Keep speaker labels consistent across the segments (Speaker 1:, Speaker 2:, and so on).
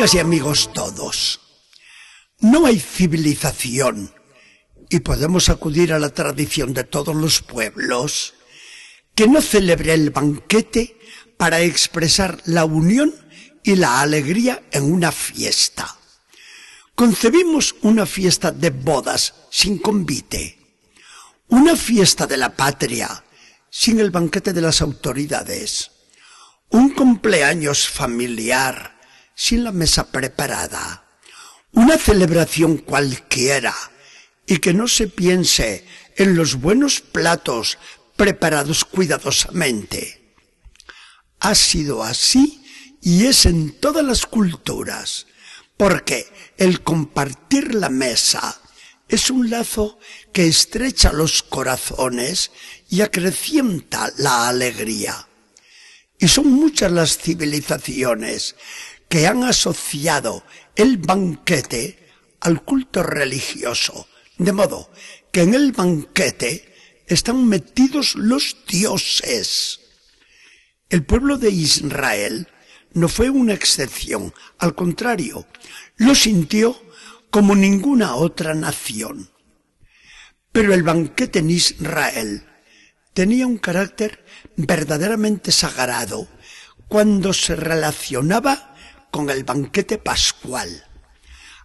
Speaker 1: Amigas y amigos todos, no hay civilización, y podemos acudir a la tradición de todos los pueblos, que no celebre el banquete para expresar la unión y la alegría en una fiesta. Concebimos una fiesta de bodas sin convite, una fiesta de la patria sin el banquete de las autoridades, un cumpleaños familiar sin la mesa preparada, una celebración cualquiera y que no se piense en los buenos platos preparados cuidadosamente. Ha sido así y es en todas las culturas, porque el compartir la mesa es un lazo que estrecha los corazones y acrecienta la alegría. Y son muchas las civilizaciones que han asociado el banquete al culto religioso, de modo que en el banquete están metidos los dioses. El pueblo de Israel no fue una excepción, al contrario, lo sintió como ninguna otra nación. Pero el banquete en Israel tenía un carácter verdaderamente sagrado cuando se relacionaba con el banquete pascual.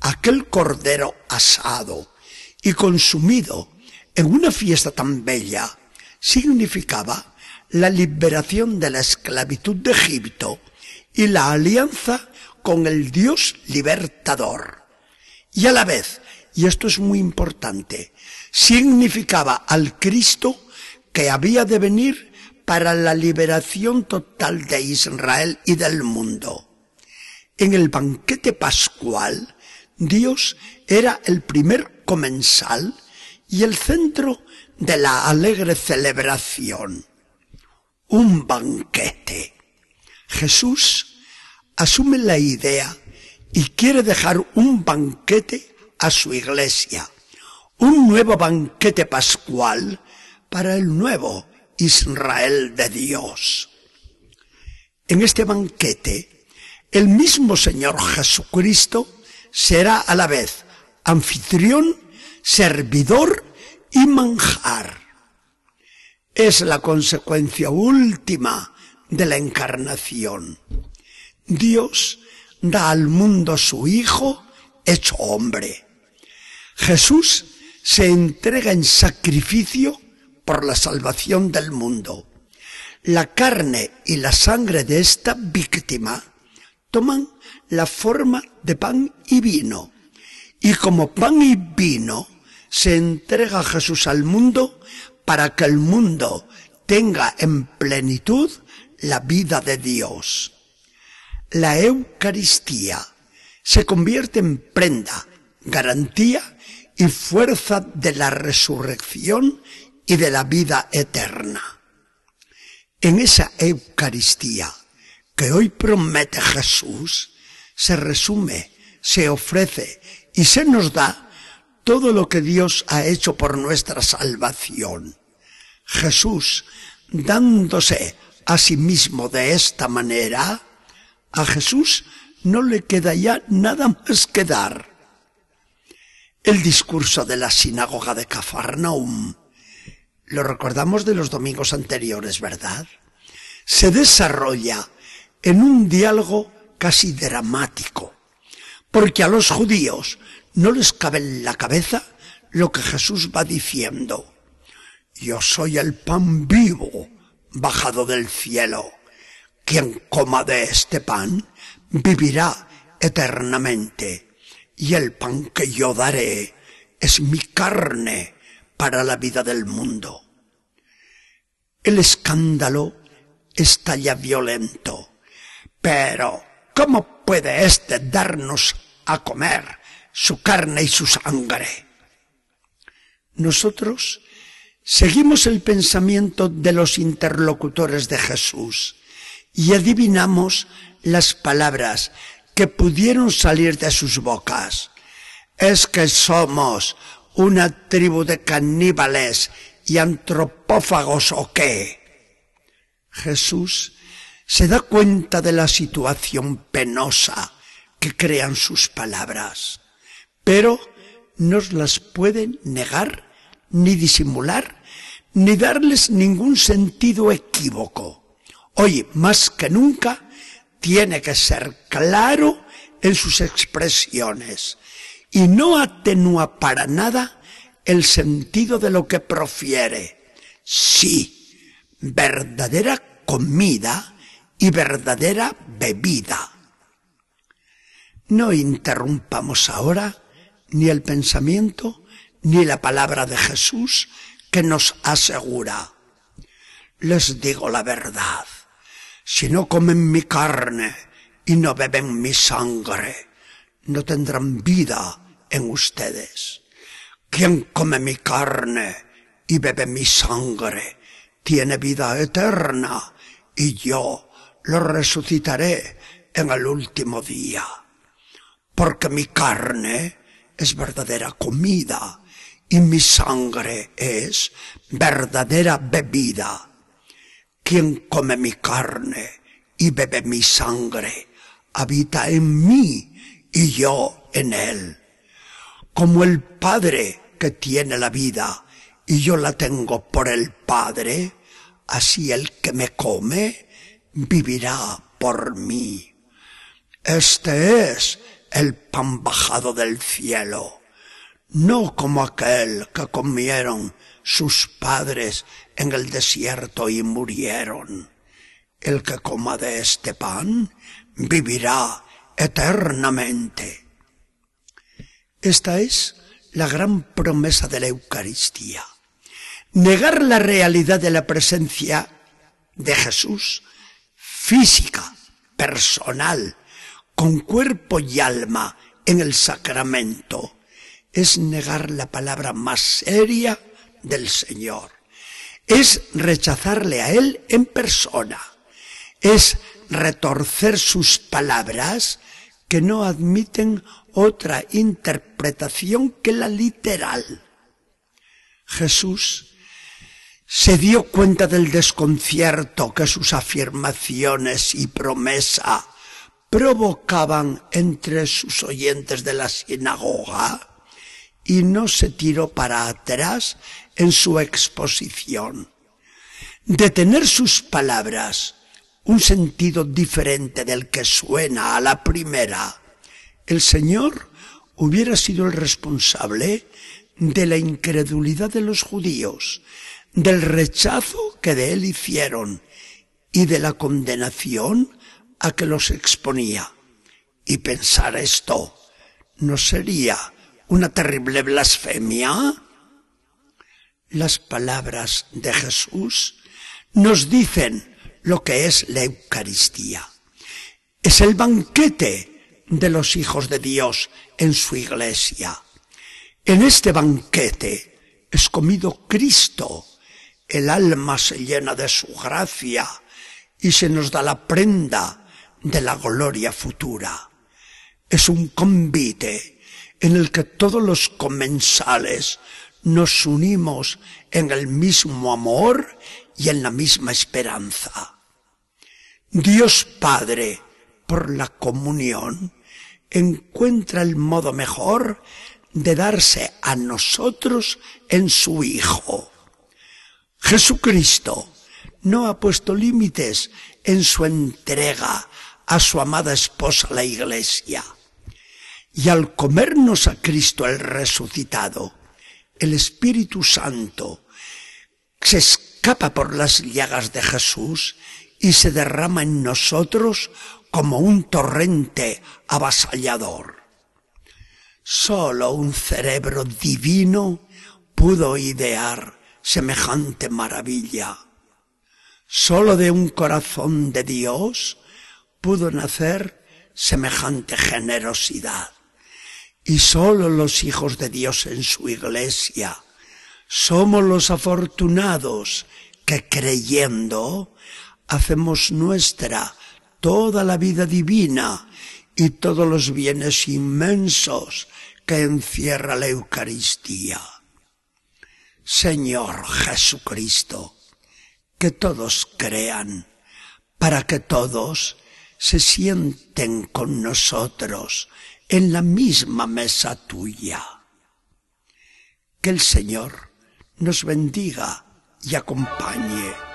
Speaker 1: Aquel cordero asado y consumido en una fiesta tan bella significaba la liberación de la esclavitud de Egipto y la alianza con el Dios libertador. Y a la vez, y esto es muy importante, significaba al Cristo que había de venir para la liberación total de Israel y del mundo. En el banquete pascual, Dios era el primer comensal y el centro de la alegre celebración. Un banquete. Jesús asume la idea y quiere dejar un banquete a su iglesia, un nuevo banquete pascual para el nuevo Israel de Dios. En este banquete, el mismo Señor Jesucristo será a la vez anfitrión, servidor y manjar. Es la consecuencia última de la encarnación. Dios da al mundo su Hijo hecho hombre. Jesús se entrega en sacrificio por la salvación del mundo. La carne y la sangre de esta víctima toman la forma de pan y vino. Y como pan y vino se entrega Jesús al mundo para que el mundo tenga en plenitud la vida de Dios. La Eucaristía se convierte en prenda, garantía y fuerza de la resurrección y de la vida eterna. En esa Eucaristía que hoy promete Jesús, se resume, se ofrece y se nos da todo lo que Dios ha hecho por nuestra salvación. Jesús, dándose a sí mismo de esta manera, a Jesús no le queda ya nada más que dar. El discurso de la sinagoga de Cafarnaum lo recordamos de los domingos anteriores, ¿verdad? Se desarrolla en un diálogo casi dramático, porque a los judíos no les cabe en la cabeza lo que Jesús va diciendo. Yo soy el pan vivo bajado del cielo. Quien coma de este pan vivirá eternamente, y el pan que yo daré es mi carne para la vida del mundo. El escándalo está ya violento. Pero, ¿cómo puede éste darnos a comer su carne y su sangre? Nosotros seguimos el pensamiento de los interlocutores de Jesús y adivinamos las palabras que pudieron salir de sus bocas. Es que somos una tribu de caníbales y antropófagos o qué? Jesús se da cuenta de la situación penosa que crean sus palabras, pero nos las pueden negar, ni disimular, ni darles ningún sentido equívoco. Hoy, más que nunca, tiene que ser claro en sus expresiones y no atenúa para nada el sentido de lo que profiere. Sí, verdadera comida y verdadera bebida. No interrumpamos ahora ni el pensamiento ni la palabra de Jesús que nos asegura. Les digo la verdad, si no comen mi carne y no beben mi sangre, no tendrán vida en ustedes. Quien come mi carne y bebe mi sangre, tiene vida eterna, y yo lo resucitaré en el último día. Porque mi carne es verdadera comida y mi sangre es verdadera bebida. Quien come mi carne y bebe mi sangre, habita en mí y yo en él. Como el Padre que tiene la vida y yo la tengo por el Padre, así el que me come vivirá por mí. Este es el pan bajado del cielo, no como aquel que comieron sus padres en el desierto y murieron. El que coma de este pan vivirá eternamente. Esta es la gran promesa de la Eucaristía. Negar la realidad de la presencia de Jesús, física, personal, con cuerpo y alma en el sacramento, es negar la palabra más seria del Señor. Es rechazarle a Él en persona. Es retorcer sus palabras que no admiten otra interpretación que la literal. Jesús se dio cuenta del desconcierto que sus afirmaciones y promesa provocaban entre sus oyentes de la sinagoga y no se tiró para atrás en su exposición. De tener sus palabras un sentido diferente del que suena a la primera, el Señor hubiera sido el responsable de la incredulidad de los judíos, del rechazo que de él hicieron y de la condenación a que los exponía. Y pensar esto, ¿no sería una terrible blasfemia? Las palabras de Jesús nos dicen lo que es la Eucaristía. Es el banquete de los hijos de Dios en su iglesia. En este banquete es comido Cristo. El alma se llena de su gracia y se nos da la prenda de la gloria futura. Es un convite en el que todos los comensales nos unimos en el mismo amor y en la misma esperanza. Dios Padre, por la comunión, encuentra el modo mejor de darse a nosotros en su Hijo. Jesucristo no ha puesto límites en su entrega a su amada esposa la Iglesia. Y al comernos a Cristo el resucitado, el Espíritu Santo se escapa por las llagas de Jesús y se derrama en nosotros como un torrente avasallador. Solo un cerebro divino pudo idear semejante maravilla. Solo de un corazón de Dios pudo nacer semejante generosidad. Y sólo los hijos de Dios en su iglesia somos los afortunados que creyendo hacemos nuestra toda la vida divina y todos los bienes inmensos que encierra la Eucaristía. Señor Jesucristo, que todos crean, para que todos se sienten con nosotros en la misma mesa tuya. Que el Señor nos bendiga y acompañe